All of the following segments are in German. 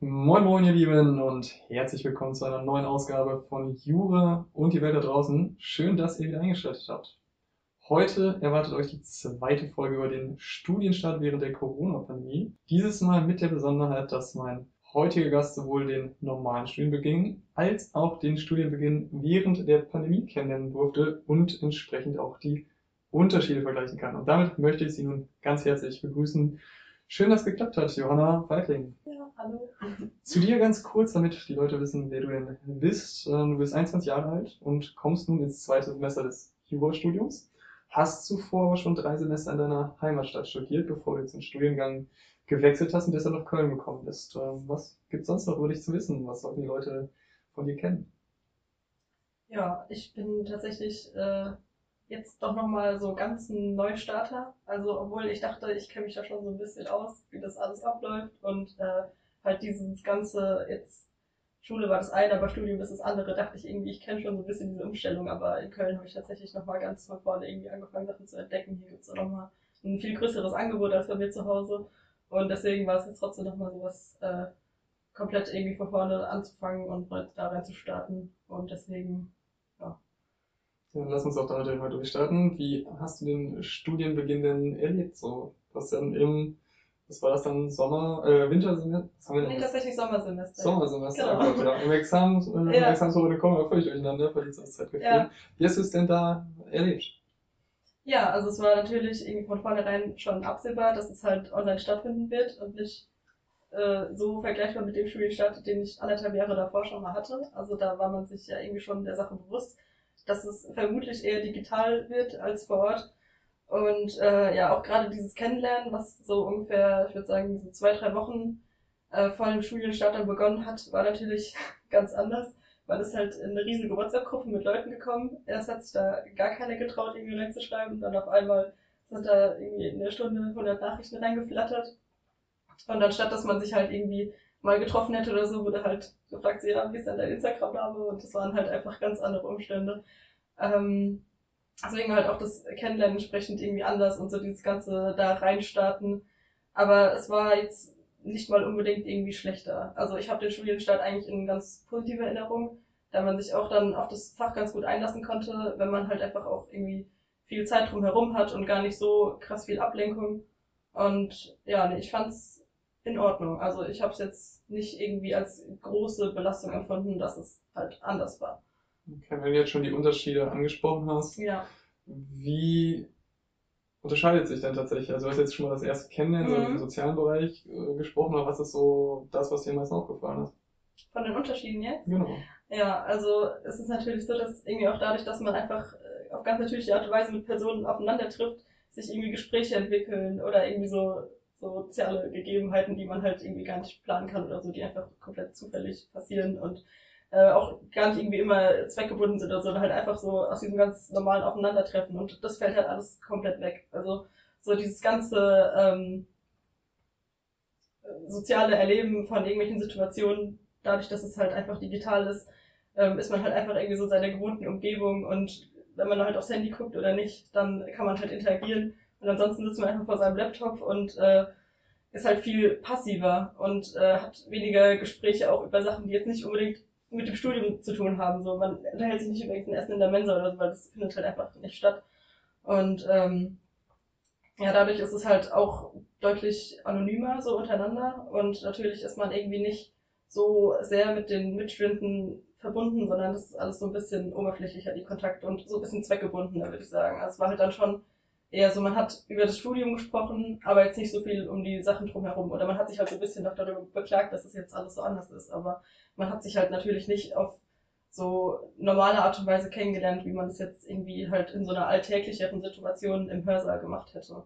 Moin Moin ihr Lieben und herzlich willkommen zu einer neuen Ausgabe von Jura und die Welt da draußen. Schön, dass ihr wieder eingeschaltet habt. Heute erwartet euch die zweite Folge über den Studienstart während der Corona-Pandemie. Dieses Mal mit der Besonderheit, dass mein heutiger Gast sowohl den normalen Studienbeginn als auch den Studienbeginn während der Pandemie kennenlernen durfte und entsprechend auch die Unterschiede vergleichen kann. Und damit möchte ich Sie nun ganz herzlich begrüßen. Schön, dass es geklappt hat, Johanna Weitling. Ja, hallo. Zu dir ganz kurz, damit die Leute wissen, wer du denn bist. Ähm, Du bist 21 Jahre alt und kommst nun ins zweite Semester des Jurastudiums. Hast zuvor aber schon drei Semester in deiner Heimatstadt studiert, bevor du jetzt den Studiengang gewechselt hast und deshalb nach Köln gekommen bist. Ähm, Was gibt's sonst noch über dich zu wissen? Was sollten die Leute von dir kennen? Ja, ich bin tatsächlich äh, jetzt doch nochmal so ganz ein Neustarter. Also, obwohl ich dachte, ich kenne mich da schon so ein bisschen aus, wie das alles abläuft und äh, halt dieses ganze, jetzt Schule war das eine, aber Studium ist das andere, dachte ich irgendwie, ich kenne schon so ein bisschen diese Umstellung, aber in Köln habe ich tatsächlich nochmal ganz von vorne irgendwie angefangen, Sachen zu entdecken. Hier gibt es nochmal ein viel größeres Angebot als bei mir zu Hause und deswegen war es jetzt trotzdem nochmal so was äh, komplett irgendwie von vorne anzufangen und da rein zu starten und deswegen Ja, lass uns auch damit direkt mal durchstarten. Wie hast du den Studienbeginn denn erlebt? So, du hast dann im, was war das dann, Sommer, äh, Wintersemester? Was haben wir Nee, tatsächlich Sommersemester. Sommersemester, Genau. oh Gott, ja. Im Examen, äh, im Ja. Examenswoche kommen wir völlig durcheinander, vor dieser Zeit gefühlt. Ja. Wie hast du es denn da erlebt? Ja, also es war natürlich irgendwie von vornherein schon absehbar, dass es halt online stattfinden wird und nicht äh, so vergleichbar mit dem Studienstart, den ich anderthalb Jahre davor schon mal hatte. Also da war man sich ja irgendwie schon der Sache bewusst, dass es vermutlich eher digital wird als vor Ort. Und äh, ja, auch gerade dieses Kennenlernen, was so ungefähr, ich würde sagen, so zwei, drei Wochen äh, vor dem Studienstart dann begonnen hat, war natürlich ganz anders. Man ist halt in eine riesige WhatsApp-Gruppe mit Leuten gekommen. Erst hat sich da gar keiner getraut, irgendwie reinzuschreiben. Dann auf einmal sind da irgendwie in der Stunde 100 Nachrichten reingeflattert. Und anstatt, dass man sich halt irgendwie mal getroffen hätte oder so, wurde halt gefragt, so, ja, wie ist denn dein Instagram-Name? Und das waren halt einfach ganz andere Umstände. Ähm, deswegen halt auch das Kennenlernen entsprechend irgendwie anders und so dieses ganze da reinstarten. Aber es war jetzt nicht mal unbedingt irgendwie schlechter. Also ich habe den Studienstart eigentlich in ganz positive Erinnerung, da man sich auch dann auf das Fach ganz gut einlassen konnte, wenn man halt einfach auch irgendwie viel Zeit drumherum hat und gar nicht so krass viel Ablenkung. Und ja, nee, ich fand's in Ordnung. Also ich habe es jetzt nicht irgendwie als große Belastung empfunden, dass es halt anders war. Okay, wenn du jetzt schon die Unterschiede angesprochen hast, Ja. wie unterscheidet sich denn tatsächlich? Also du hast jetzt schon mal das erste Kennenlernen, so Mhm. im sozialen Bereich äh, gesprochen, aber was ist so das, was dir am meisten aufgefallen ist? Von den Unterschieden jetzt? Genau. Ja, also es ist natürlich so, dass irgendwie auch dadurch, dass man einfach äh, auf ganz natürliche Art und Weise mit Personen aufeinander trifft, sich irgendwie Gespräche entwickeln oder irgendwie so so soziale Gegebenheiten, die man halt irgendwie gar nicht planen kann oder so, die einfach komplett zufällig passieren und äh, auch gar nicht irgendwie immer zweckgebunden sind oder so, halt einfach so aus diesem ganz normalen Aufeinandertreffen. Und das fällt halt alles komplett weg. Also so dieses ganze ähm, soziale Erleben von irgendwelchen Situationen, dadurch, dass es halt einfach digital ist, ähm, ist man halt einfach irgendwie so in seiner gewohnten Umgebung. Und wenn man halt aufs Handy guckt oder nicht, dann kann man halt interagieren. Und ansonsten sitzt man einfach vor seinem Laptop und äh, ist halt viel passiver und äh, hat weniger Gespräche auch über Sachen, die jetzt nicht unbedingt mit dem Studium zu tun haben. So, man unterhält sich nicht über irgendein Essen in der Mensa oder so, weil das findet halt einfach nicht statt. Und ähm, ja, dadurch ist es halt auch deutlich anonymer so untereinander und natürlich ist man irgendwie nicht so sehr mit den Mitstudenten verbunden, sondern das ist alles so ein bisschen oberflächlicher, die Kontakte und so ein bisschen zweckgebundener, würde ich sagen. Also es war halt dann schon eher so, man hat über das Studium gesprochen, aber jetzt nicht so viel um die Sachen drumherum. Oder man hat sich halt so ein bisschen noch darüber beklagt, dass es jetzt alles so anders ist. Aber man hat sich halt natürlich nicht auf so normale Art und Weise kennengelernt, wie man es jetzt irgendwie halt in so einer alltäglicheren Situation im Hörsaal gemacht hätte.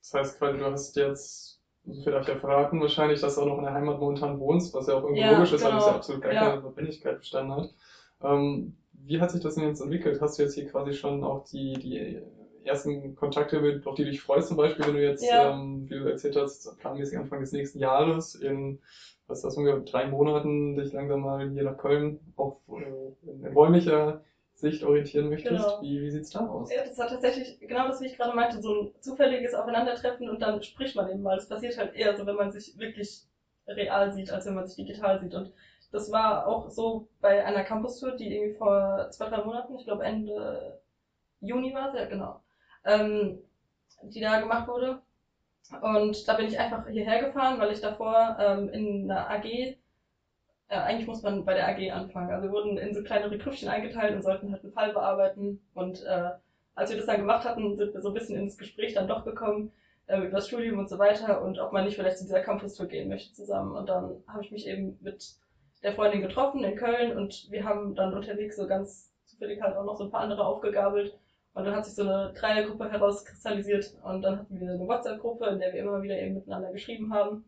Das heißt quasi, du hast jetzt, so viel darf ich ja verraten, wahrscheinlich, dass du auch noch in der Heimat momentan wohnst, was ja auch irgendwie Ja, logisch ist, weil genau. es ja absolut gar Ja. keine Verbindlichkeit bestanden hat. Ähm, wie hat sich das denn jetzt entwickelt? Hast du jetzt hier quasi schon auch die, die ersten Kontakte, auf die du dich freust, zum Beispiel, wenn du jetzt, Ja. ähm, wie du erzählt hast, planmäßig Anfang des nächsten Jahres in, was ist das, ungefähr drei Monaten dich langsam mal hier nach Köln auf äh, in räumlicher Sicht orientieren möchtest? Genau. Wie, wie sieht's da aus? Ja, das war tatsächlich genau das, wie ich gerade meinte, so ein zufälliges Aufeinandertreffen und dann spricht man eben mal. Das passiert halt eher so, wenn man sich wirklich real sieht, als wenn man sich digital sieht. Und das war auch so bei einer Campus-Tour, die irgendwie vor zwei, drei Monaten, ich glaube Ende Juni war es, ja genau, ähm, die da gemacht wurde. Und da bin ich einfach hierher gefahren, weil ich davor ähm, in einer AG, äh, eigentlich muss man bei der AG anfangen. Also wir wurden in so kleinere Grüppchen eingeteilt und sollten halt einen Fall bearbeiten. Und äh, als wir das dann gemacht hatten, sind wir so ein bisschen ins Gespräch dann doch gekommen äh, über das Studium und so weiter und ob man nicht vielleicht zu dieser Campus-Tour gehen möchte zusammen. Und dann habe ich mich eben mit der Freundin getroffen in Köln und wir haben dann unterwegs so ganz zufällig halt auch noch so ein paar andere aufgegabelt und dann hat sich so eine Dreiergruppe herauskristallisiert und dann hatten wir eine WhatsApp-Gruppe, in der wir immer wieder eben miteinander geschrieben haben.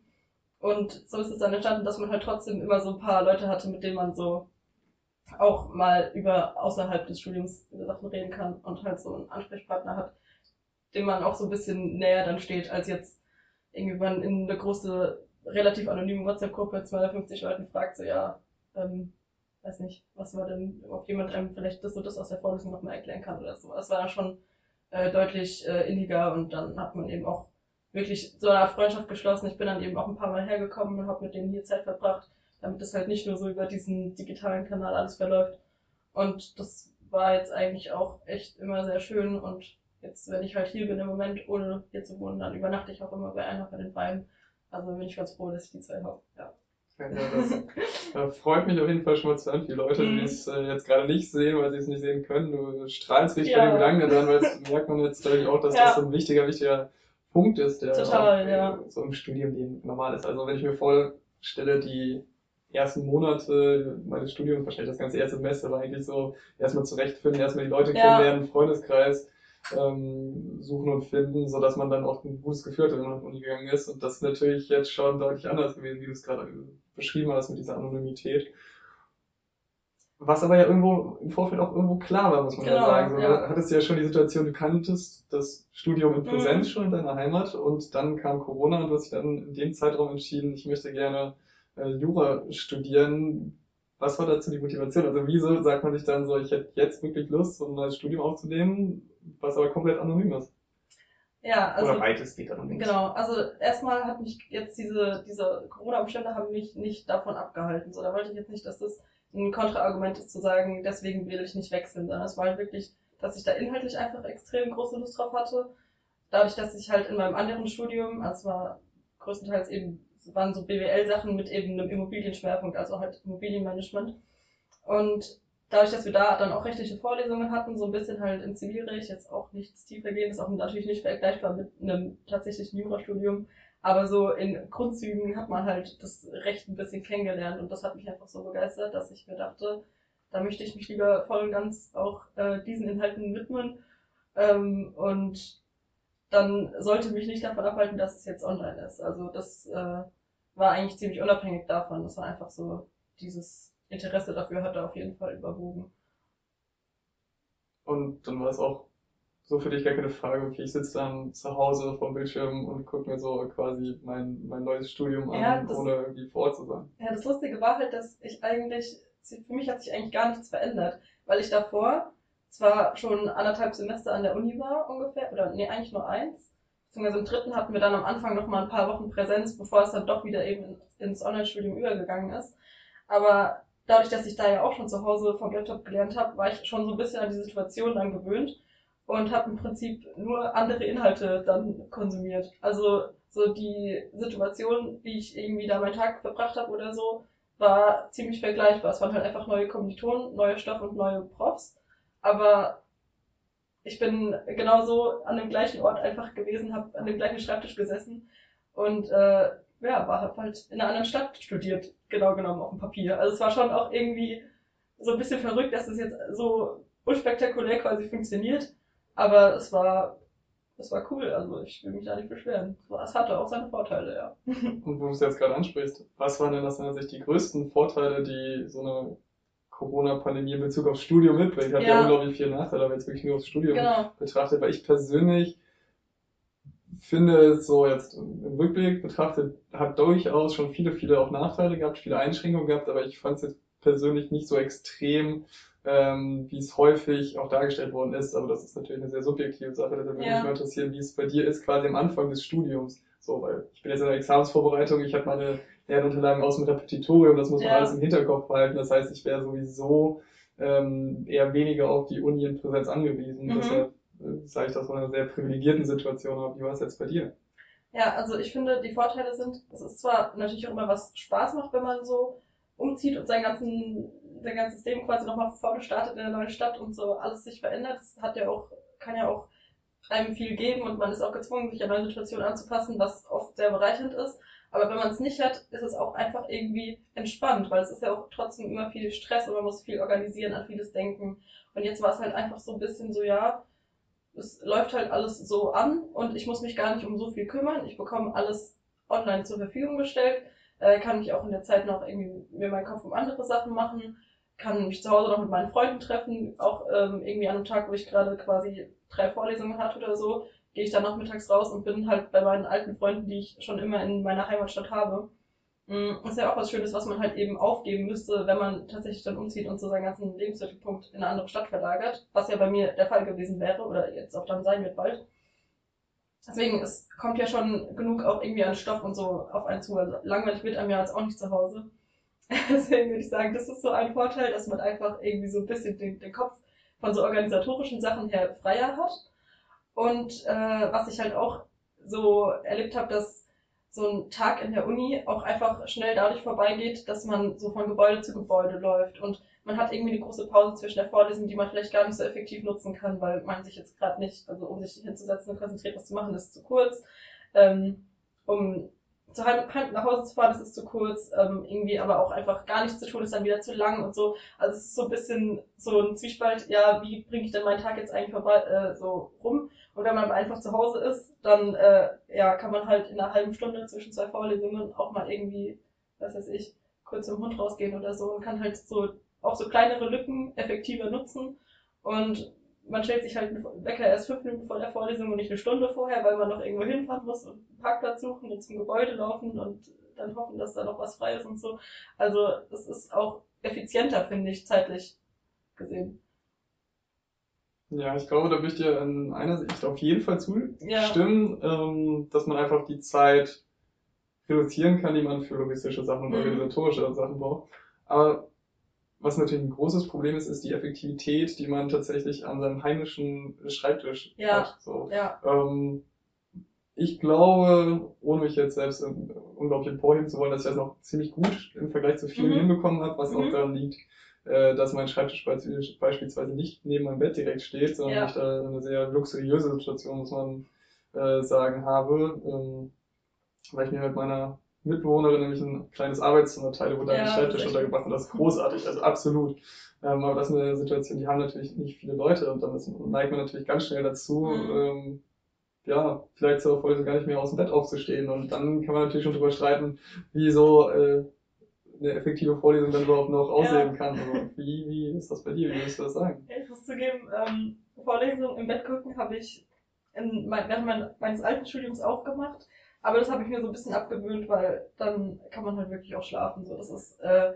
Und so ist es dann entstanden, dass man halt trotzdem immer so ein paar Leute hatte, mit denen man so auch mal über außerhalb des Studiums über Sachen reden kann und halt so einen Ansprechpartner hat, dem man auch so ein bisschen näher dann steht, als jetzt irgendwie man in eine große, relativ anonyme WhatsApp-Gruppe 250 Leuten fragt, so ja, ähm, weiß nicht, was war denn, ob jemand einem vielleicht das und das aus der Vorlesung nochmal erklären kann oder so. Das war dann schon äh, deutlich äh, inniger und dann hat man eben auch wirklich so eine Freundschaft geschlossen. Ich bin dann eben auch ein paar Mal hergekommen und habe mit denen hier Zeit verbracht, damit das halt nicht nur so über diesen digitalen Kanal alles verläuft. Und das war jetzt eigentlich auch echt immer sehr schön und jetzt, wenn ich halt hier bin im Moment, ohne hier zu wohnen, dann übernachte ich auch immer bei einer von den beiden. Also bin ich ganz froh, dass ich die zwei habe. Ja. Ja, das äh, freut mich auf jeden Fall schon mal zu hören. Viele Leute, die mhm. es äh, jetzt gerade nicht sehen, weil sie es nicht sehen können. Du strahlst richtig ja. bei den Gedanken dran, weil das merkt man jetzt dadurch auch, dass ja. das so ein wichtiger, wichtiger Punkt ist, der Total, auch, ja. so im Studienleben normal ist. Also wenn ich mir vorstelle, die ersten Monate meines Studiums, wahrscheinlich das ganze erste Semester war eigentlich so, erstmal zurechtfinden, erstmal die Leute kennenlernen, Freundeskreis ähm, suchen und finden, so dass man dann auch ein gutes Gefühl hat, wenn man die Uni gegangen ist. Und das ist natürlich jetzt schon deutlich anders gewesen, wie du es gerade beschrieben hast mit dieser Anonymität. Was aber ja irgendwo im Vorfeld auch irgendwo klar war, muss man genau, ja sagen. So, ja. hattest du ja schon die Situation, du kanntest das Studium in Präsenz mhm. schon in deiner Heimat und dann kam Corona und du hast dich dann in dem Zeitraum entschieden, ich möchte gerne äh, Jura studieren. Was war dazu die Motivation? Also wieso sagt man sich dann so, ich hätte jetzt wirklich Lust, so ein neues Studium aufzunehmen, was aber komplett anonym ist? Ja, also. Oder weitestgehend anonym. Genau, also erstmal hat mich jetzt diese, diese Corona-Umstände haben mich nicht davon abgehalten. So, da wollte ich jetzt nicht, dass das ein Kontraargument ist zu sagen, deswegen will ich nicht wechseln, sondern es war halt wirklich, dass ich da inhaltlich einfach extrem große Lust drauf hatte. Dadurch, dass ich halt in meinem anderen Studium, also war größtenteils eben, waren so BWL-Sachen mit eben einem Immobilienschwerpunkt, also halt Immobilienmanagement. Und dadurch, dass wir da dann auch rechtliche Vorlesungen hatten, so ein bisschen halt im Zivilrecht, jetzt auch nichts tiefer gehen, ist auch natürlich nicht vergleichbar mit einem tatsächlichen Jurastudium, aber so in Grundzügen hat man halt das Recht ein bisschen kennengelernt und das hat mich einfach so begeistert, dass ich mir dachte, da möchte ich mich lieber voll und ganz auch äh, diesen Inhalten widmen ähm, und dann sollte mich nicht davon abhalten, dass es jetzt online ist. Also das äh, war eigentlich ziemlich unabhängig davon. Das war einfach so dieses Interesse dafür hatte auf jeden Fall überwogen. Und dann war es auch so für dich gar keine Frage, okay, ich sitze dann zu Hause vor dem Bildschirm und gucke mir so quasi mein, mein neues Studium an, ja, das, ohne irgendwie vor Ort zu sein. Ja, das Lustige war halt, dass ich eigentlich, für mich hat sich eigentlich gar nichts verändert, weil ich davor zwar schon anderthalb Semester an der Uni war ungefähr, oder nee, eigentlich nur eins, beziehungsweise im dritten hatten wir dann am Anfang noch mal ein paar Wochen Präsenz, bevor es dann doch wieder eben ins Online-Studium übergegangen ist. Aber dadurch, dass ich da ja auch schon zu Hause vom Laptop gelernt habe, war ich schon so ein bisschen an die Situation dann gewöhnt und habe im Prinzip nur andere Inhalte dann konsumiert. Also so die Situation, wie ich irgendwie da meinen Tag verbracht habe oder so, war ziemlich vergleichbar. Es waren halt einfach neue Kommilitonen, neuer Stoff und neue Profs. Aber ich bin genauso an dem gleichen Ort einfach gewesen, habe an dem gleichen Schreibtisch gesessen und äh, ja, war halt in einer anderen Stadt studiert, genau genommen auf dem Papier. Also es war schon auch irgendwie so ein bisschen verrückt, dass es jetzt so unspektakulär quasi funktioniert, aber es war es war cool, also ich will mich da nicht beschweren. Es hatte auch seine Vorteile, ja. Und wo du es jetzt gerade ansprichst, was waren denn aus deiner Sicht die größten Vorteile, die so eine Corona-Pandemie in Bezug aufs Studium mitbringt? Hat ja, ja unglaublich viele Nachteile, aber jetzt wirklich nur aufs Studium genau. betrachtet, weil ich persönlich finde es so jetzt im Rückblick betrachtet, hat durchaus schon viele, viele auch Nachteile gehabt, viele Einschränkungen gehabt, aber ich fand es jetzt persönlich nicht so extrem, ähm, wie es häufig auch dargestellt worden ist. Aber das ist natürlich eine sehr subjektive Sache. Da würde ja. mich mal interessieren, wie es bei dir ist, quasi am Anfang des Studiums. So, weil ich bin jetzt in der Examensvorbereitung, ich habe meine Lernunterlagen aus dem Repetitorium, das muss man Ja. alles im Hinterkopf behalten. Das heißt, ich wäre sowieso ähm, eher weniger auf die Uni in Präsenz angewiesen. Mhm. Deshalb sage ich das von einer sehr privilegierten Situation. Aber wie war es jetzt bei dir? Ja, also ich finde, die Vorteile sind, es ist zwar natürlich auch immer was Spaß macht, wenn man so umzieht und sein, ganzen, sein ganzes Leben quasi nochmal vorne startet in der neuen Stadt und so alles sich verändert. Das hat ja auch, kann ja auch einem viel geben und man ist auch gezwungen, sich an neue Situationen anzupassen, was oft sehr bereichernd ist. Aber wenn man es nicht hat, ist es auch einfach irgendwie entspannt, weil es ist ja auch trotzdem immer viel Stress und man muss viel organisieren, an vieles denken. Und jetzt war es halt einfach so ein bisschen so, ja, es läuft halt alles so an und ich muss mich gar nicht um so viel kümmern. Ich bekomme alles online zur Verfügung gestellt, äh, kann mich auch in der Zeit noch irgendwie mir meinen Kopf um andere Sachen machen, kann mich zu Hause noch mit meinen Freunden treffen, auch ähm, irgendwie an einem Tag, wo ich gerade quasi drei Vorlesungen hatte oder so, gehe ich dann nachmittags raus und bin halt bei meinen alten Freunden, die ich schon immer in meiner Heimatstadt habe. Mm, Ist ja auch was Schönes, was man halt eben aufgeben müsste, wenn man tatsächlich dann umzieht und so seinen ganzen Lebensmittelpunkt in eine andere Stadt verlagert, was ja bei mir der Fall gewesen wäre oder jetzt auch dann sein wird bald. Deswegen, es kommt ja schon genug auch irgendwie an Stoff und so auf einen zu. Also langweilig wird einem ja jetzt auch nicht zu Hause. Deswegen würde ich sagen, das ist so ein Vorteil, dass man einfach irgendwie so ein bisschen den, den Kopf von so organisatorischen Sachen her freier hat. Und äh, was ich halt auch so erlebt habe, dass so ein Tag in der Uni auch einfach schnell dadurch vorbeigeht, dass man so von Gebäude zu Gebäude läuft und man hat irgendwie eine große Pause zwischen der Vorlesung, die man vielleicht gar nicht so effektiv nutzen kann, weil man sich jetzt gerade nicht, also um sich hinzusetzen und konzentriert was zu machen, ist zu kurz. Ähm, um zu Heim, nach Hause zu fahren, das ist zu kurz. Ähm, irgendwie aber auch einfach gar nichts zu tun, ist dann wieder zu lang und so. Also es ist so ein bisschen so ein Zwiespalt, ja, wie bringe ich denn meinen Tag jetzt eigentlich vorbei, äh, so rum? Und wenn man einfach zu Hause ist, dann äh, ja, kann man halt in einer halben Stunde zwischen zwei Vorlesungen auch mal irgendwie, was weiß ich, kurz im Hund rausgehen oder so und kann halt so auch so kleinere Lücken effektiver nutzen. Und man stellt sich halt einen Wecker erst fünf Minuten vor der Vorlesung und nicht eine Stunde vorher, weil man noch irgendwo hinfahren muss und einen Parkplatz suchen und zum Gebäude laufen und dann hoffen, dass da noch was frei ist und so. Also es ist auch effizienter, finde ich, zeitlich gesehen. Ja, ich glaube, da würde ich dir in einer Sicht auf jeden Fall Ja. zustimmen, ähm, dass man einfach die Zeit reduzieren kann, die man für logistische Sachen und Mhm. organisatorische Sachen braucht. Aber was natürlich ein großes Problem ist, ist die Effektivität, die man tatsächlich an seinem heimischen Schreibtisch Ja. hat. So. Ja, Ähm, ich glaube, ohne mich jetzt selbst unglaublich emporheben zu wollen, dass ich das noch ziemlich gut im Vergleich zu vielen Mhm. hinbekommen habe, was auch Mhm. daran liegt, äh, dass mein Schreibtisch beisp- beispielsweise nicht neben meinem Bett direkt steht, sondern Ja. ich da eine sehr luxuriöse Situation, muss man äh, sagen, habe, ähm, weil ich mir mit meiner Mitbewohnerin nämlich ein kleines Arbeitszimmer teile, wo da Ja, ein Schreibtisch untergebracht und das ist großartig, also absolut. Ähm, aber das ist eine Situation, die haben natürlich nicht viele Leute und dann neigt man natürlich ganz schnell dazu, Mhm. ähm, ja, vielleicht zur Vorlesung gar nicht mehr aus dem Bett aufzustehen und dann kann man natürlich schon drüber streiten, wie so äh, eine effektive Vorlesung dann überhaupt noch aussehen kann. Aber wie, wie ist das bei dir? Wie würdest du das sagen? ich muss zugeben, ähm, Vorlesungen im Bett gucken habe ich in, während mein, meines alten Studiums auch gemacht. Aber das habe ich mir so ein bisschen abgewöhnt, weil dann kann man halt wirklich auch schlafen. So, das ist, äh,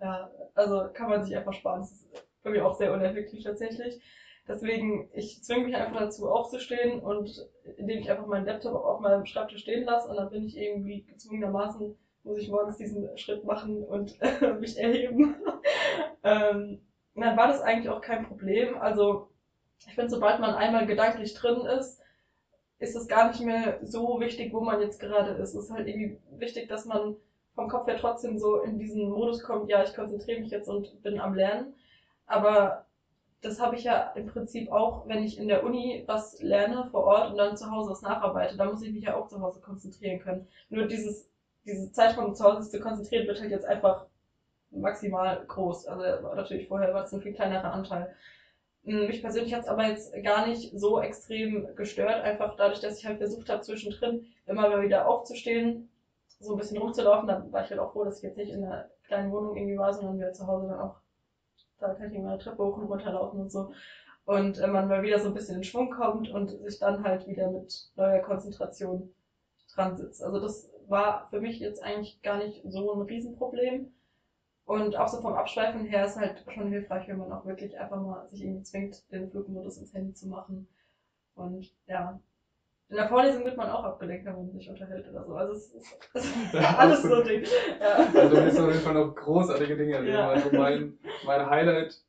ja, also kann man sich einfach sparen. Das ist für mich auch sehr uneffektiv tatsächlich. Deswegen, ich zwinge mich einfach dazu aufzustehen und indem ich einfach meinen Laptop auf meinem Schreibtisch stehen lasse und dann bin ich irgendwie gezwungenermaßen, muss ich morgens diesen Schritt machen und mich erheben. ähm, dann war das eigentlich auch kein Problem. Also ich finde, sobald man einmal gedanklich drin ist, ist es gar nicht mehr so wichtig, wo man jetzt gerade ist. Es ist halt irgendwie wichtig, dass man vom Kopf her trotzdem so in diesen Modus kommt, ja, ich konzentriere mich jetzt und bin am Lernen. Aber das habe ich ja im Prinzip auch, wenn ich in der Uni was lerne vor Ort und dann zu Hause was nacharbeite. Da muss ich mich ja auch zu Hause konzentrieren können. Nur dieses, diese Zeitraum zu Hause zu konzentrieren wird halt jetzt einfach maximal groß. Also natürlich vorher war es ein viel kleinerer Anteil. Mich persönlich hat es aber jetzt gar nicht so extrem gestört, einfach dadurch, dass ich halt versucht habe, zwischendrin immer mal wieder aufzustehen, so ein bisschen rumzulaufen. Da war ich halt auch froh, dass ich jetzt nicht in einer kleinen Wohnung irgendwie war, sondern wir zu Hause dann auch, da kann ich immer eine Treppe hoch und runter laufen und so. Und äh, man mal wieder so ein bisschen in Schwung kommt und sich dann halt wieder mit neuer Konzentration dran sitzt. Also das war für mich jetzt eigentlich gar nicht so ein Riesenproblem. Und auch so vom Abschweifen her ist halt schon hilfreich, wenn man auch wirklich einfach mal sich irgendwie zwingt, den Flugmodus ins Handy zu machen. Und ja, In der Vorlesung wird man auch abgelenkt, wenn man sich unterhält oder so. Also es ist, es ist Ja, alles so Ding. Ja. Also du wirst auf jeden Fall noch großartige Dinge erleben. Ja. Also mein, mein Highlight,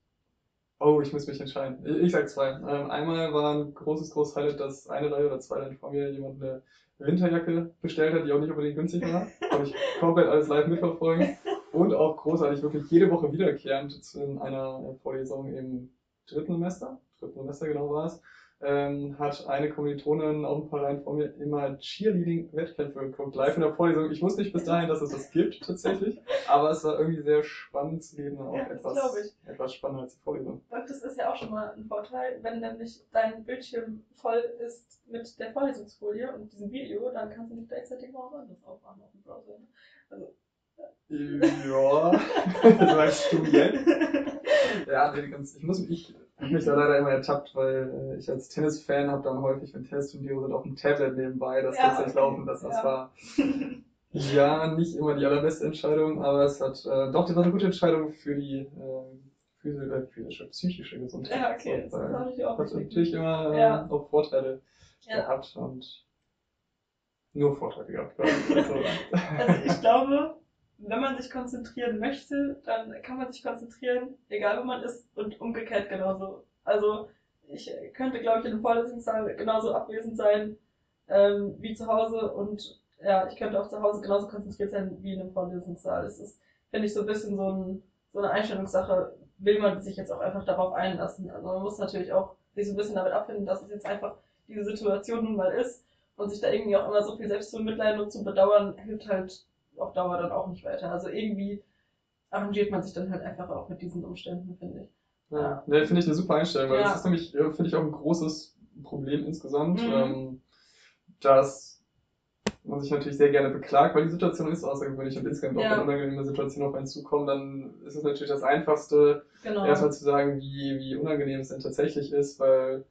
oh, ich muss mich entscheiden. Ich, ich sag zwei. Ähm, einmal war ein großes, großes Highlight, dass eine Reihe oder zwei Reihen vor mir jemand eine Winterjacke bestellt hat, die auch nicht unbedingt günstig war. Habe ich komplett alles live mitverfolgt. Und auch großartig, wirklich jede Woche wiederkehrend in einer Vorlesung im dritten Semester, dritten Semester genau war es, ähm, hat eine Kommilitonin auch ein paar Reihen vor mir immer Cheerleading-Wettkämpfe geguckt, live in der Vorlesung. Ich wusste nicht bis dahin, dass es das gibt, tatsächlich. Aber es war irgendwie sehr spannend zu leben, auch Ja, das etwas, ich. etwas spannender als die Vorlesung. Und das ist ja auch schon mal ein Vorteil, wenn nämlich dein Bildschirm voll ist mit der Vorlesungsfolie und diesem Video, dann kannst du nicht gleichzeitig mal was anderes aufmachen auf dem Browser. ne? Also, Ja, sagst du jetzt? Ja, ich muss ich hab mich da leider immer ertappt, weil äh, ich als Tennisfan habe dann häufig, wenn Tennisturniere sind, auf dem Tablet nebenbei das Ja, tatsächlich okay. laufen lassen. Das Ja. war ja nicht immer die allerbeste Entscheidung, aber es hat äh, doch, das war eine gute Entscheidung für die äh, physische, äh, physische, psychische Gesundheit. ja, okay, das So, weil habe ich auch hat natürlich immer äh, Ja. auch Vorteile gehabt und nur Vorteile gehabt. Also, Also ich glaube, wenn man sich konzentrieren möchte, dann kann man sich konzentrieren, egal wo man ist und umgekehrt genauso. Also ich könnte, glaube ich, in einem Vorlesungssaal genauso abwesend sein ähm, wie zu Hause und ja, ich könnte auch zu Hause genauso konzentriert sein wie in einem Vorlesungssaal. Es ist, finde ich, so ein bisschen so, ein, so eine Einstellungssache, will man sich jetzt auch einfach darauf einlassen. Also man muss natürlich auch sich so ein bisschen damit abfinden, dass es jetzt einfach diese Situation nun mal ist und sich da irgendwie auch immer so viel selbst zu mitleiden und zu bedauern, hilft halt auf Dauer dann auch nicht weiter. Also irgendwie arrangiert man sich dann halt einfach auch mit diesen Umständen, finde ich. Ja, ne, finde ich eine super Einstellung, weil Ja. das ist nämlich, äh, finde ich, auch ein großes Problem insgesamt, Mhm. ähm, dass man sich natürlich sehr gerne beklagt, weil die Situation ist außergewöhnlich und insgesamt auch Ja. wenn unangenehme Situationen auf einen zukommen, dann ist es natürlich das Einfachste, Genau. erstmal zu sagen, wie, wie unangenehm es denn tatsächlich ist, weil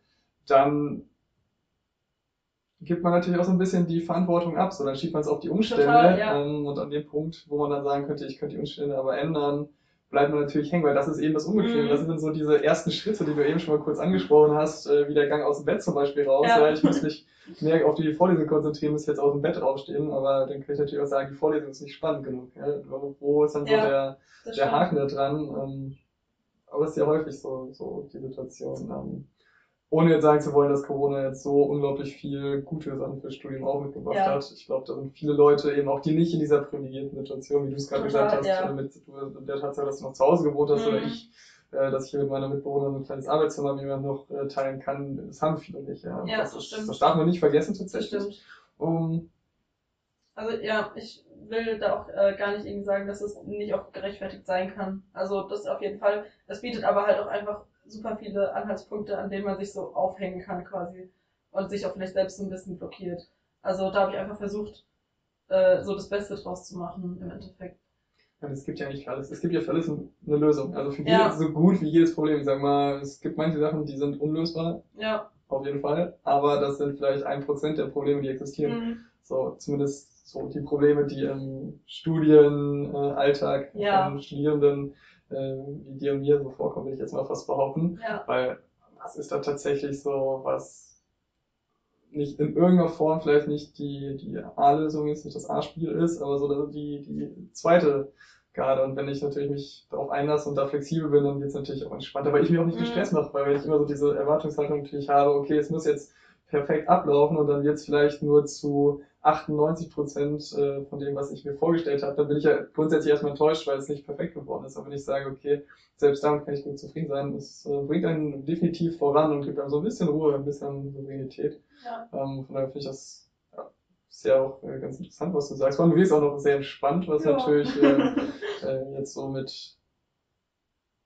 dann gibt man natürlich auch so ein bisschen die Verantwortung ab, so dann schiebt man es auf die Umstände Total, ja. ähm, und an dem Punkt, wo man dann sagen könnte, ich könnte die Umstände aber ändern, bleibt man natürlich hängen, weil das ist eben das Unbequeme. Mhm. Das sind dann so diese ersten Schritte, die du eben schon mal kurz angesprochen hast, äh, wie der Gang aus dem Bett zum Beispiel raus. Ja. Ja. ich muss mich mehr auf die Vorlesung konzentrieren, muss jetzt aus dem Bett aufstehen, aber dann kann ich natürlich auch sagen, die Vorlesung ist nicht spannend genug. Ja? Wo ist dann so der, der. Haken da dran. Ähm, aber es ist ja häufig so, so die Situation. Ähm, ohne jetzt sagen zu wollen, dass Corona jetzt so unglaublich viel gute Sachen fürs Studium auch mitgebracht Ja. hat. Ich glaube, da sind viele Leute eben auch, die nicht in dieser privilegierten Situation, wie du es gerade gesagt hast, ja. äh, mit der Tatsache, dass du noch zu Hause gewohnt hast Mhm. oder ich, äh, dass ich hier mit meiner Mitbewohnerin ein kleines Arbeitszimmer mit jemandem noch äh, teilen kann. Das haben viele nicht. Ja, Ja, das, das stimmt. das darf man nicht vergessen Das tatsächlich. stimmt. Um, Also ja, ich will da auch äh, gar nicht irgendwie sagen, dass es nicht auch gerechtfertigt sein kann. Also das auf jeden Fall. Es bietet aber halt auch einfach super viele Anhaltspunkte, an denen man sich so aufhängen kann quasi und sich auch vielleicht selbst so ein bisschen blockiert. Also da habe ich einfach versucht, äh, so das Beste draus zu machen im Endeffekt. Ja, es gibt ja nicht für alles. Es gibt ja für alles ein- eine Lösung. Also für Ja. jedes, so gut wie jedes Problem. Ich sag mal, es gibt manche Sachen, die sind unlösbar, Ja. auf jeden Fall. Aber das sind vielleicht ein Prozent der Probleme, die existieren. Mhm. So, zumindest so die Probleme, die im Studienalltag äh, Alltag Ja. von Studierenden wie dir und mir so vorkommen, will ich jetzt mal fast behaupten. Ja. Weil was ist da tatsächlich so, was nicht in irgendeiner Form vielleicht nicht die, die A-Lösung ist, nicht das A-Spiel ist, aber so die, die zweite Garde. Und wenn ich natürlich mich darauf einlasse und da flexibel bin, dann wird es natürlich auch entspannter, weil ich mir auch nicht Mhm. Stress mache, weil wenn ich immer so diese Erwartungshaltung natürlich habe, okay, es muss jetzt perfekt ablaufen und dann wird es vielleicht nur zu 98 Prozent äh, von dem, was ich mir vorgestellt habe, dann bin ich ja grundsätzlich erstmal enttäuscht, weil es nicht perfekt geworden ist. Aber wenn ich sage, okay, selbst damit kann ich gut zufrieden sein, es äh, bringt einen definitiv voran und gibt einem so ein bisschen Ruhe, ein bisschen Souveränität. Ja. Ähm, von daher finde ich das ja, ist ja auch äh, ganz interessant, was du sagst. Allem, du wirkst auch noch sehr entspannt, was Ja. natürlich äh, jetzt so mit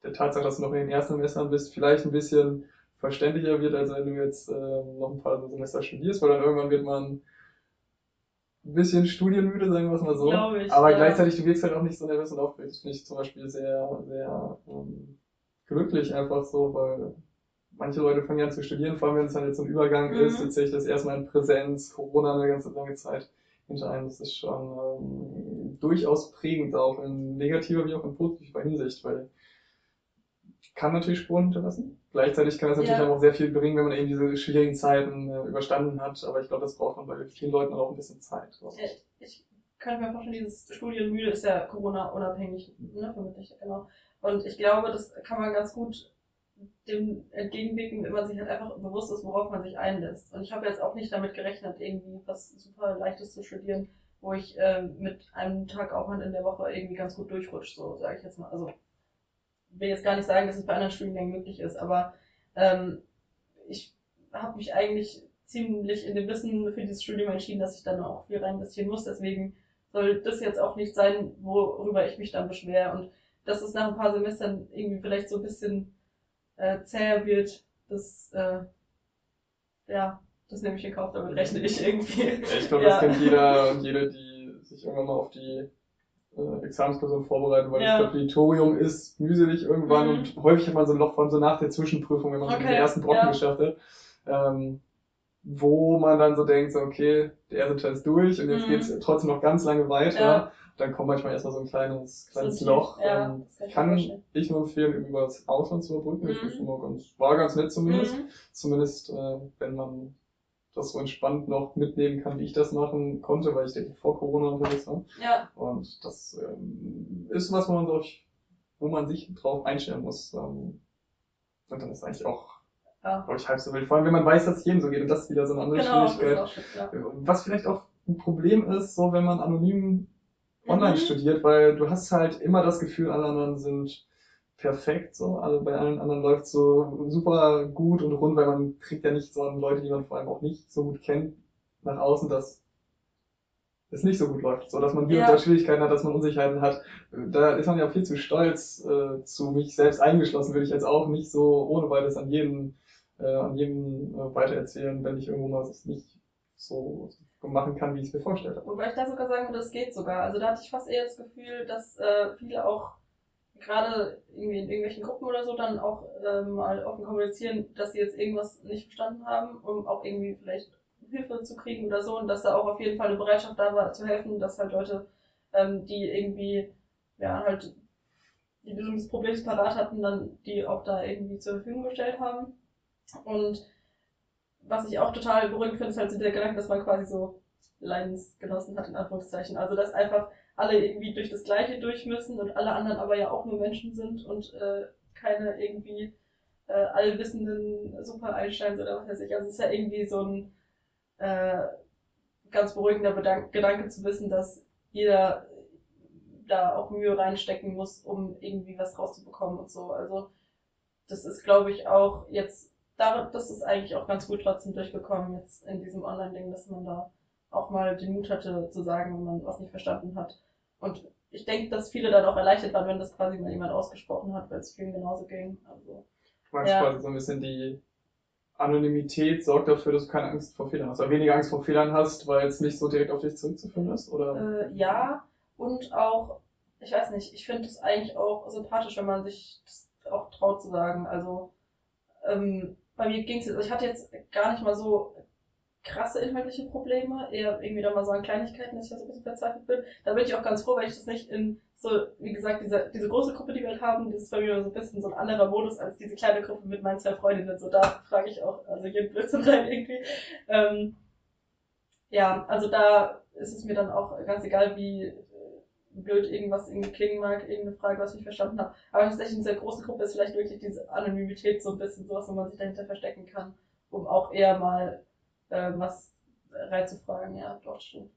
der Tatsache, dass du noch in den ersten Semestern bist, vielleicht ein bisschen verständlicher wird, als wenn du jetzt äh, noch ein paar Semester studierst, weil dann irgendwann wird man ein bisschen studienmüde, sagen wir es mal so. Glaub ich, Aber ja. gleichzeitig, du wirkst halt auch nicht so nervös und aufgeregt. Das finde ich zum Beispiel sehr, sehr ähm, glücklich einfach so, weil manche Leute fangen ja an zu studieren, vor allem wenn es dann jetzt so ein Übergang Mhm. ist, tatsächlich das erstmal in Präsenz, Corona eine ganze lange Zeit hinter einem. Das ist schon ähm, durchaus prägend, auch in negativer wie auch in positiver Hinsicht, weil kann natürlich Spuren hinterlassen. Gleichzeitig kann es natürlich Ja. auch sehr viel bringen, wenn man eben diese schwierigen Zeiten äh, überstanden hat. Aber ich glaube, das braucht man bei vielen Leuten auch ein bisschen Zeit. Ja, ich könnte mir vorstellen, dieses Studienmüde ist ja Corona-unabhängig, ne, vermutlich, genau. Und ich glaube, das kann man ganz gut dem entgegenwirken, wenn man sich halt einfach bewusst ist, worauf man sich einlässt. Und ich habe jetzt auch nicht damit gerechnet, irgendwie was super Leichtes zu studieren, wo ich ähm, mit einem Tag Aufwand in der Woche irgendwie ganz gut durchrutscht, so sage ich jetzt mal. Also will jetzt gar nicht sagen, dass es bei anderen Studiengängen möglich ist, aber ähm, ich habe mich eigentlich ziemlich in dem Wissen für dieses Studium entschieden, dass ich dann auch viel rein investieren muss. Deswegen soll das jetzt auch nicht sein, worüber ich mich dann beschwere. Und dass es nach ein paar Semestern irgendwie vielleicht so ein bisschen äh, zäher wird, das, äh, ja, das nehme ich in Kauf, damit rechne ich irgendwie. Ja, ich glaube, Ja. das kennt jeder und jede, die sich irgendwann mal auf die äh, Examensklausur vorbereiten, weil Ja. das Kapitorium ist mühselig irgendwann Mhm. und häufig hat man so ein Loch von so nach der Zwischenprüfung, wenn man Okay, den ersten Brocken ja. geschafft hat, ähm, wo man dann so denkt, so, okay, der erste Teil ist durch und jetzt Mhm. geht's trotzdem noch ganz lange weiter. Ja. Dann kommt manchmal erstmal so ein kleines, kleines So Loch. Ja, ähm, kann ich ich nur empfehlen, über das Ausland zu überbrücken. Das Mhm. ganz, war ganz nett zumindest Mhm. zumindest äh, wenn man das so entspannt noch mitnehmen kann, wie ich das machen konnte, weil ich denke vor Corona unterwegs war. Ja, Und das ähm, ist was, wo man, glaub ich, wo man sich drauf einstellen muss. Ähm, und dann ist eigentlich auch, ja. glaube ich, halb so wild. Vor allem, wenn man weiß, dass es jedem so geht und das ist wieder so eine andere Genau, Schwierigkeit. schön, ja. Was vielleicht auch ein Problem ist, so wenn man anonym online Mhm. studiert, weil du hast halt immer das Gefühl, alle anderen sind perfekt, so, alle bei allen anderen läuft so super gut und rund, weil man kriegt ja nicht so an Leute, die man vor allem auch nicht so gut kennt, nach außen, dass es nicht so gut läuft, so dass man hier Ja. und da Schwierigkeiten hat, dass man Unsicherheiten hat. Da ist man ja viel zu stolz äh, zu mich selbst eingeschlossen, würde ich jetzt auch nicht so ohne weiteres an jeden, äh, an jedem äh, weitererzählen, wenn ich irgendwo mal was nicht so machen kann, wie ich es mir vorgestellt habe. Wobei ich da sogar sagen würde, es geht sogar. Also da hatte ich fast eher das Gefühl, dass äh, viele auch gerade irgendwie in irgendwelchen Gruppen oder so dann auch ähm, mal offen kommunizieren, dass sie jetzt irgendwas nicht verstanden haben, um auch irgendwie vielleicht Hilfe zu kriegen oder so und dass da auch auf jeden Fall eine Bereitschaft da war zu helfen, dass halt Leute, ähm, die irgendwie ja halt die Lösung des Problems parat hatten, dann die auch da irgendwie zur Verfügung gestellt haben. Und was ich auch total beruhigend finde, ist halt der Gedanke, dass man quasi so Leidensgenossen hat, in Anführungszeichen. Also, dass einfach alle irgendwie durch das Gleiche durch müssen und alle anderen aber ja auch nur Menschen sind und äh, keine irgendwie äh, allwissenden Super Einsteins oder was weiß ich. Also, es ist ja irgendwie so ein äh, ganz beruhigender Bedank Gedanke zu wissen, dass jeder da auch Mühe reinstecken muss, um irgendwie was rauszubekommen und so. Also, das ist, glaube ich, auch jetzt, da, das ist eigentlich auch ganz gut trotzdem durchgekommen jetzt in diesem Online-Ding, dass man da auch mal den Mut hatte zu sagen, wenn man was nicht verstanden hat. Und ich denke, dass viele dann auch erleichtert waren, wenn das quasi mal jemand ausgesprochen hat, weil es vielen genauso ging. Also, Du meinst Ja. quasi so ein bisschen die Anonymität sorgt dafür, dass du keine Angst vor Fehlern hast, oder weniger Angst vor Fehlern hast, weil es nicht so direkt auf dich zurückzuführen ist, oder? äh, ja, und auch, ich weiß nicht, ich finde es eigentlich auch sympathisch, wenn man sich das auch traut zu sagen. Also, ähm, bei mir ging es jetzt, also ich hatte jetzt gar nicht mal so krasse inhaltliche Probleme, eher irgendwie dann mal so an Kleinigkeiten, dass ich da so ein bisschen verzweifelt bin. Da bin ich auch ganz froh, weil ich das nicht in so, wie gesagt, diese, diese große Gruppe, die wir halt haben, das ist bei mir so ein bisschen so ein anderer Modus als diese kleine Gruppe mit meinen zwei Freundinnen. So, da frage ich auch, also jeden Blödsinn rein irgendwie. Ähm, ja, also da ist es mir dann auch ganz egal, wie äh, blöd irgendwas irgendwie klingen mag, irgendeine Frage, was ich nicht verstanden habe. Aber tatsächlich in dieser großen Gruppe ist vielleicht wirklich diese Anonymität so ein bisschen sowas, wo man sich dahinter verstecken kann, um auch eher mal äh, was reinzufragen. Ja, doch, stimmt.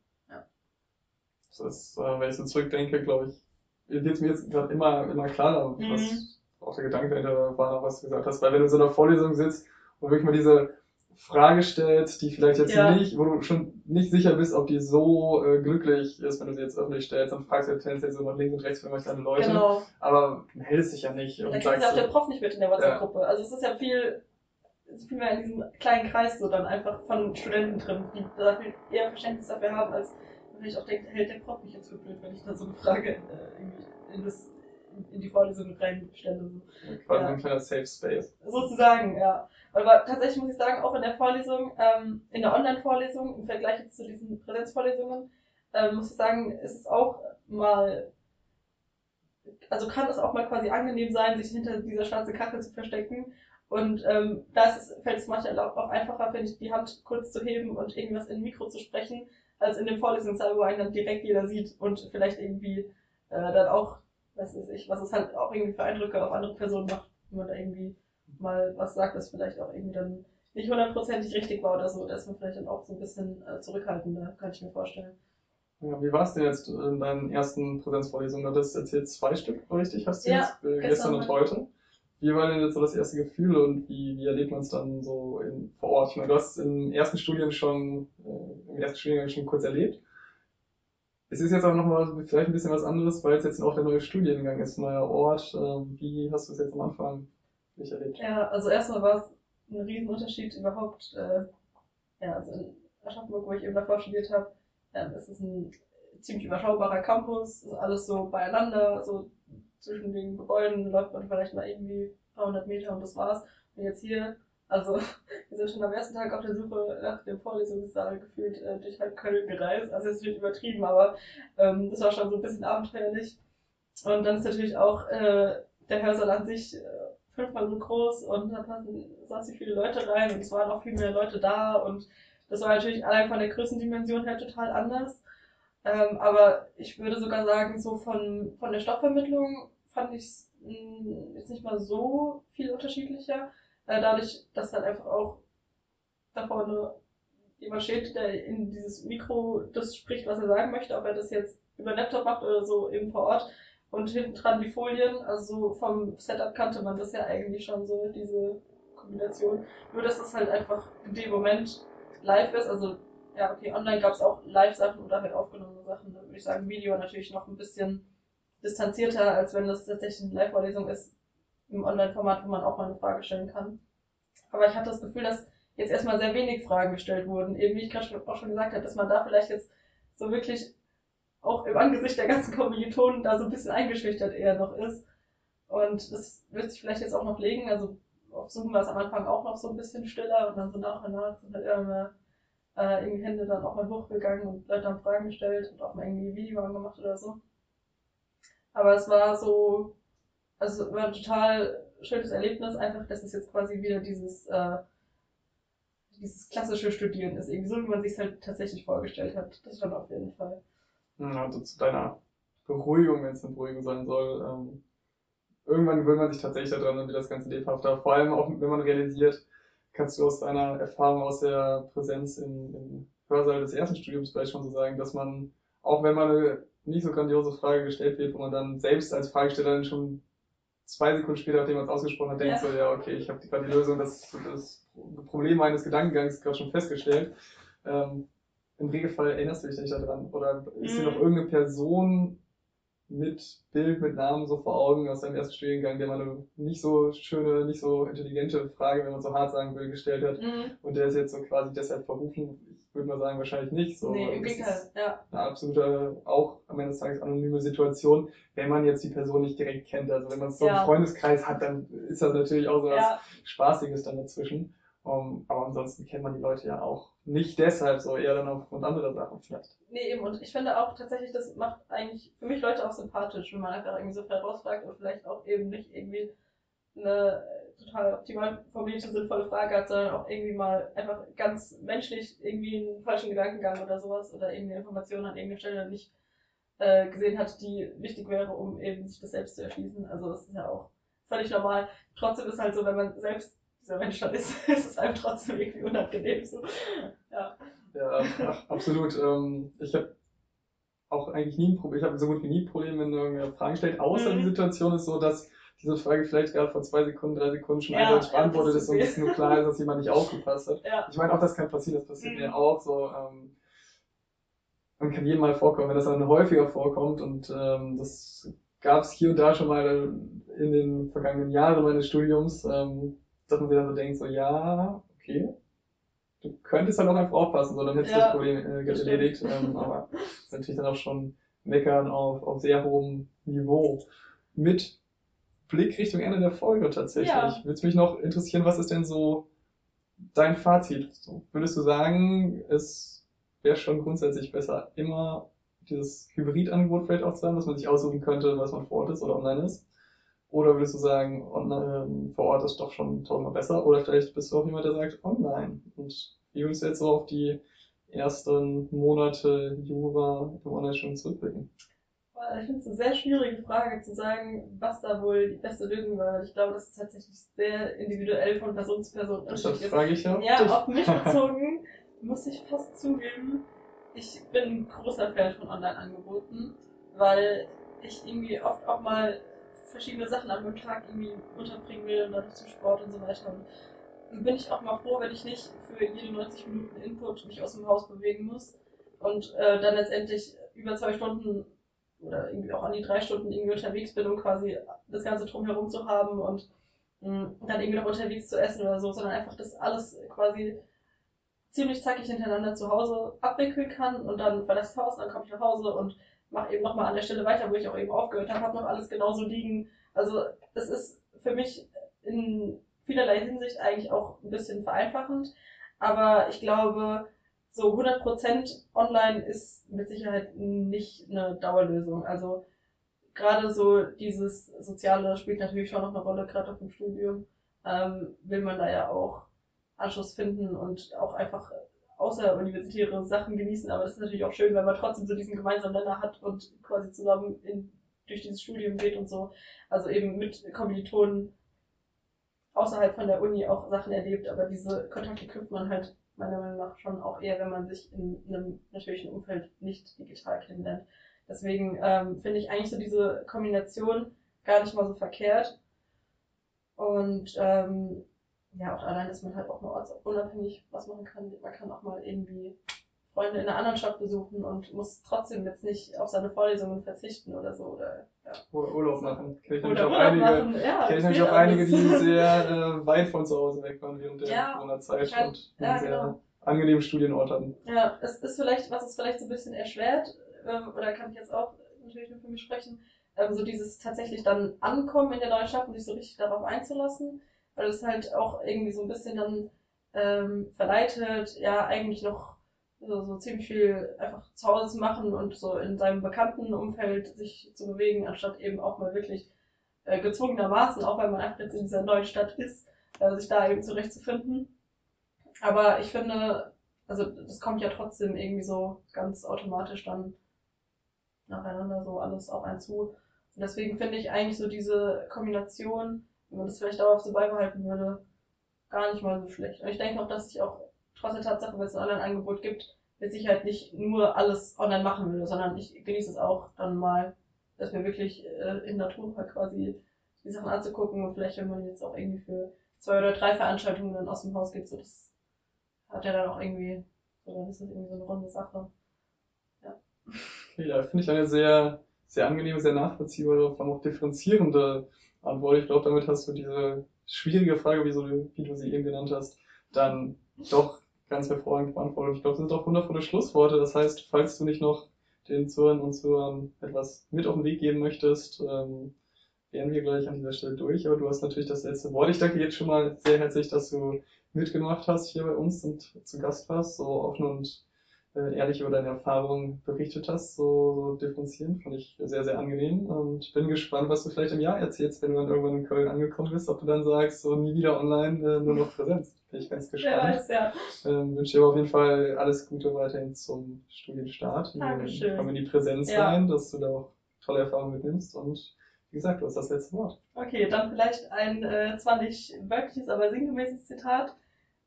Das ist, äh, wenn ich so zurückdenke, glaube ich, wird es mir jetzt gerade immer, immer klarer, Mhm. was auch der Gedanke dahinter war, was du gesagt hast. Weil wenn du in so einer Vorlesung sitzt und wirklich mal diese Frage stellst, die vielleicht jetzt Ja. nicht, wo du schon nicht sicher bist, ob die so äh, glücklich ist, wenn du sie jetzt öffentlich stellst, dann fragst du tendenziell so nach links und rechts für irgendwelche deine Leute. Genau. Aber meldest dich ja nicht und kriegt ja sagst auch der Prof nicht mit in der WhatsApp-Gruppe. Also es ist ja viel, ist viel mehr in diesem kleinen Kreis so dann einfach von Studenten drin, die da viel eher Verständnis dafür haben, als man vielleicht auch denkt, hält der Prof mich jetzt für blöd, wenn ich da so eine Frage äh, in, das, in die Vorlesung reinstelle. So. quasi Ja. ein kleiner Safe Space. Sozusagen, ja. Aber tatsächlich muss ich sagen, auch in der Vorlesung, ähm, in der Online-Vorlesung, im Vergleich jetzt zu diesen Präsenzvorlesungen, ähm, muss ich sagen, ist es auch mal also kann es auch mal quasi angenehm sein, sich hinter dieser schwarzen Kachel zu verstecken. Und ähm, da ist es, fällt es manchmal auch, einfacher, finde ich, die Hand kurz zu heben und irgendwas in ein Mikro zu sprechen, als in dem Vorlesungssaal, wo einen dann direkt jeder sieht und vielleicht irgendwie äh, dann auch, was weiß ich, was es halt auch irgendwie für Eindrücke auf andere Personen macht, wenn man da irgendwie mal was sagt, das vielleicht auch irgendwie dann nicht hundertprozentig richtig war oder so, da ist man vielleicht dann auch so ein bisschen äh, zurückhaltender, kann ich mir vorstellen. Ja, wie war es denn jetzt in deinen ersten Präsenzvorlesungen? Du hattest erzählt zwei Stück, richtig? Hast du Ja, jetzt äh, gestern gestern und heute. Wie war denn jetzt so das erste Gefühl und wie, wie erlebt man es dann so in, vor Ort? Ich meine, du hast im ersten Studien schon, äh, im ersten Studiengang schon kurz erlebt. Es ist jetzt aber nochmal vielleicht ein bisschen was anderes, weil es jetzt auch der neue Studiengang ist, neuer Ort. Äh, wie hast du es jetzt am Anfang nicht erlebt? Ja, also erstmal war es ein Riesenunterschied überhaupt, äh, ja, also in Aschaffenburg, wo ich eben davor studiert habe, ähm, ist es ein ziemlich überschaubarer Campus, ist alles so beieinander, so zwischen den Gebäuden läuft man vielleicht mal irgendwie ein paar hundert Meter und das war's. Und jetzt hier, also wir sind schon am ersten Tag auf der Suche nach dem Vorlesungssaal gefühlt äh, durch halb Köln gereist, also es wird übertrieben, aber ähm, das war schon so ein bisschen abenteuerlich. Und dann ist natürlich auch äh, der Hörsaal an sich äh, fünfmal so groß und da passen sonst viele Leute rein und es waren auch viel mehr Leute da und das war natürlich allein von der Größendimension her total anders. Ähm, aber ich würde sogar sagen, so von, von der Stoffvermittlung fand ich es jetzt nicht mal so viel unterschiedlicher. Äh, dadurch, dass halt einfach auch da vorne jemand steht, der in dieses Mikro das spricht, was er sagen möchte, ob er das jetzt über Laptop macht oder so eben vor Ort. Und hinten dran die Folien, also so vom Setup kannte man das ja eigentlich schon so, diese Kombination. Nur, dass es halt einfach in dem Moment live ist. Also, ja, okay, online gab es auch Live-Sachen oder halt aufgenommene Sachen. Da würde ich sagen, Video natürlich noch ein bisschen distanzierter, als wenn das tatsächlich eine Live-Vorlesung ist, im Online-Format, wo man auch mal eine Frage stellen kann. Aber ich hatte das Gefühl, dass jetzt erstmal sehr wenig Fragen gestellt wurden. Eben, wie ich gerade auch schon gesagt habe, dass man da vielleicht jetzt so wirklich auch im Angesicht der ganzen Kommilitonen da so ein bisschen eingeschüchtert eher noch ist. Und das wird sich vielleicht jetzt auch noch legen. Also auf Zoom war es am Anfang auch noch so ein bisschen stiller und dann so nach und nach sind halt immer äh, irgendwie Hände dann auch mal hochgegangen und Leute haben Fragen gestellt und auch mal irgendwie Video angemacht oder so. Aber es war so, also es war ein total schönes Erlebnis, einfach, dass es jetzt quasi wieder dieses, äh, dieses klassische Studieren ist, irgendwie so, wie man sich halt tatsächlich vorgestellt hat. Das schon auf jeden Fall. Also zu deiner Beruhigung, wenn es eine Beruhigung sein soll. Ähm, irgendwann gewöhnt man sich tatsächlich daran und wird das Ganze lebhafter. Vor allem auch, wenn man realisiert, kannst du aus deiner Erfahrung aus der Präsenz im, im Hörsaal des ersten Studiums vielleicht schon so sagen, dass man, auch wenn man eine nicht so grandiose Frage gestellt wird, wo man dann selbst als Fragesteller dann schon zwei Sekunden später, nachdem man es ausgesprochen hat, denkt Ja. so, ja, okay, ich habe gerade die Lösung, das, das Problem meines Gedankengangs gerade schon festgestellt. Ähm, Im Regelfall erinnerst du dich nicht daran. Oder ist dir Mhm. noch irgendeine Person mit Bild, mit Namen so vor Augen aus deinem ersten Studiengang, der mal eine nicht so schöne, nicht so intelligente Frage, wenn man so hart sagen will, gestellt hat Mhm. und der ist jetzt so quasi deshalb verrufen? Ich würde mal sagen, wahrscheinlich nicht. So, nee, im Gegenteil, ja. eine absolute, auch am Ende des Tages anonyme Situation, wenn man jetzt die Person nicht direkt kennt. Also wenn man so einen Ja. Freundeskreis hat, dann ist das natürlich auch so was Ja, Spaßiges dann dazwischen. Um, aber ansonsten kennt man die Leute ja auch nicht deshalb so, eher dann aufgrund anderer Sachen vielleicht. nee, eben. Und ich finde auch tatsächlich, das macht eigentlich für mich Leute auch sympathisch, wenn man einfach irgendwie so frei und vielleicht auch eben nicht irgendwie eine total optimal formulierte, sinnvolle Frage hat, sondern auch irgendwie mal einfach ganz menschlich irgendwie einen falschen Gedankengang oder sowas oder irgendeine Information an irgendeiner Stelle nicht äh, gesehen hat, die wichtig wäre, um eben sich das selbst zu erschließen. Also das ist ja auch völlig normal. Trotzdem ist halt so, wenn man selbst dieser Mensch dann ist, ist es einem trotzdem irgendwie unangenehm. So. Ja. Ja, ach, absolut. Ähm, ich habe auch eigentlich nie ein Problem, ich habe so gut wie nie ein Problem, wenn irgendwer Fragen stellt, außer Mhm. die Situation ist so, dass diese Frage vielleicht gerade vor zwei Sekunden, drei Sekunden schon Ja, eindeutig ja, beantwortet das ist und es nur klar ist, dass jemand nicht aufgepasst hat. ja. Ich meine, auch das kann passieren, das passiert Mhm. mir auch so. Ähm, und kann jedem mal vorkommen, wenn das dann häufiger vorkommt und ähm, das gab es hier und da schon mal in den vergangenen Jahren meines Studiums, ähm, dass man sich dann so denkt, so ja, okay, du könntest halt auch einfach aufpassen, so dann hättest du Ja, das Problem äh, erledigt. Ähm, aber das ist natürlich dann auch schon Meckern auf, auf sehr hohem Niveau. Mit Blick Richtung Ende der Folge tatsächlich. Ja. Würde es mich noch interessieren, was ist denn so dein Fazit? Würdest du sagen, es wäre schon grundsätzlich besser, immer dieses Hybrid-Angebot vielleicht auch zu haben, dass man sich aussuchen könnte, was man vor Ort ist oder online ist? Oder würdest du sagen, online, ähm, vor Ort ist doch schon tausendmal besser? Oder vielleicht bist du auch jemand, der sagt online. Und wie würdest du jetzt so auf die ersten Monate Jura im Online-Studium zurückblicken? Ich finde es eine sehr schwierige Frage zu sagen, was da wohl die beste Lösung war. Ich glaube, das ist tatsächlich sehr individuell von Person zu Person Das frage ich ja. Ja, auf mich bezogen muss ich fast zugeben, ich bin ein großer Fan von Online-Angeboten, weil ich irgendwie oft auch mal verschiedene Sachen an meinem Tag irgendwie unterbringen will und dann zum Sport und so weiter. Und bin ich auch mal froh, wenn ich nicht für jede 90 Minuten Input mich aus dem Haus bewegen muss und äh, dann letztendlich über zwei Stunden oder irgendwie auch an die drei Stunden irgendwie unterwegs bin, um quasi das Ganze drumherum zu haben und mh, dann irgendwie noch unterwegs zu essen oder so, sondern einfach das alles quasi ziemlich zackig hintereinander zu Hause abwickeln kann und dann verlässt das Haus, dann komme ich nach Hause und mache eben nochmal an der Stelle weiter, wo ich auch eben aufgehört habe, habe noch alles genauso liegen. Also es ist für mich in vielerlei Hinsicht eigentlich auch ein bisschen vereinfachend, aber ich glaube, so 100% online ist mit Sicherheit nicht eine Dauerlösung. Also gerade so dieses Soziale spielt natürlich schon noch eine Rolle, gerade auf dem Studium. Ähm, will man da ja auch Anschluss finden und auch einfach außeruniversitäre Sachen genießen. Aber das ist natürlich auch schön, wenn man trotzdem so diesen gemeinsamen Nenner hat und quasi zusammen in, durch dieses Studium geht und so. Also eben mit Kommilitonen außerhalb von der Uni auch Sachen erlebt. Aber diese Kontakte knüpft man halt meiner Meinung nach schon auch eher, wenn man sich in einem natürlichen Umfeld nicht digital kennenlernt. Deswegen ähm, finde ich eigentlich so diese Kombination gar nicht mal so verkehrt. Und ähm, ja, auch allein, dass man halt auch mal ortsunabhängig was machen kann. Man kann auch mal irgendwie Freunde in einer anderen Stadt besuchen und muss trotzdem jetzt nicht auf seine Vorlesungen verzichten oder so. Oder, ja. oder Urlaub machen. Kenn ich nämlich auch einige, ja, kenn ich auch einige, die sehr äh, weit von zu Hause weg waren während der ja, Corona-Zeit und einen ja, sehr genau. angenehmen Studienort hatten. Ja, es ist vielleicht, was es vielleicht so ein bisschen erschwert, ähm, oder kann ich jetzt auch natürlich nur für mich sprechen, ähm, so dieses tatsächlich dann Ankommen in der neuen Stadt und sich so richtig darauf einzulassen weil es halt auch irgendwie so ein bisschen dann ähm, verleitet, ja, eigentlich noch so, so ziemlich viel einfach zu Hause zu machen und so in seinem bekannten Umfeld sich zu bewegen, anstatt eben auch mal wirklich äh, gezwungenermaßen, auch weil man einfach jetzt in dieser neuen Stadt ist, äh, sich da eben zurechtzufinden. Aber ich finde, also das kommt ja trotzdem irgendwie so ganz automatisch dann nacheinander so alles auf einen zu. Und deswegen finde ich eigentlich so diese Kombination wenn man das vielleicht darauf so beibehalten würde, gar nicht mal so schlecht. Und ich denke auch, dass ich auch trotz der Tatsache, wenn es ein Online-Angebot gibt, mit Sicherheit nicht nur alles online machen würde, sondern ich genieße es auch dann mal, dass mir wirklich äh, in Natur quasi die Sachen anzugucken und vielleicht, wenn man jetzt auch irgendwie für zwei oder drei Veranstaltungen dann aus dem Haus geht, so das hat ja dann auch irgendwie, so dann ist das irgendwie so eine runde Sache. Ja. Ja, finde ich eine sehr, sehr angenehme, sehr nachvollziehbare, vor allem auch differenzierende Antwort. Ich glaube, damit hast du diese schwierige Frage, wie, so, wie du sie eben genannt hast, dann doch ganz hervorragend beantwortet. Ich glaube, das sind doch wundervolle Schlussworte. Das heißt, falls du nicht noch den Zuhörern und Zuhörern etwas mit auf den Weg geben möchtest, ähm, wären wir gleich an dieser Stelle durch. Aber du hast natürlich das letzte Wort. Ich danke jetzt schon mal sehr herzlich, dass du mitgemacht hast hier bei uns und zu Gast warst, so offen und ehrlich über deine Erfahrungen berichtet hast, so, so differenzierend, fand ich sehr, sehr angenehm und bin gespannt, was du vielleicht im Jahr erzählst, wenn du dann irgendwann in Köln angekommen bist, ob du dann sagst, so nie wieder online, äh, nur noch Präsenz. Bin ich ganz gespannt. Weiß, ja. Ähm, wünsche dir auf jeden Fall alles Gute weiterhin zum Studienstart. Dankeschön. Komm in die Präsenz ja. rein, dass du da auch tolle Erfahrungen mitnimmst und wie gesagt, du hast das letzte Wort. Okay, dann vielleicht ein äh, zwar nicht wörtliches, aber sinngemäßes Zitat.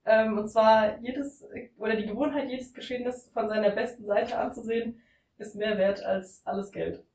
Ähm, und zwar jedes, oder die Gewohnheit, jedes Geschehnis von seiner besten Seite anzusehen, ist mehr wert als alles Geld.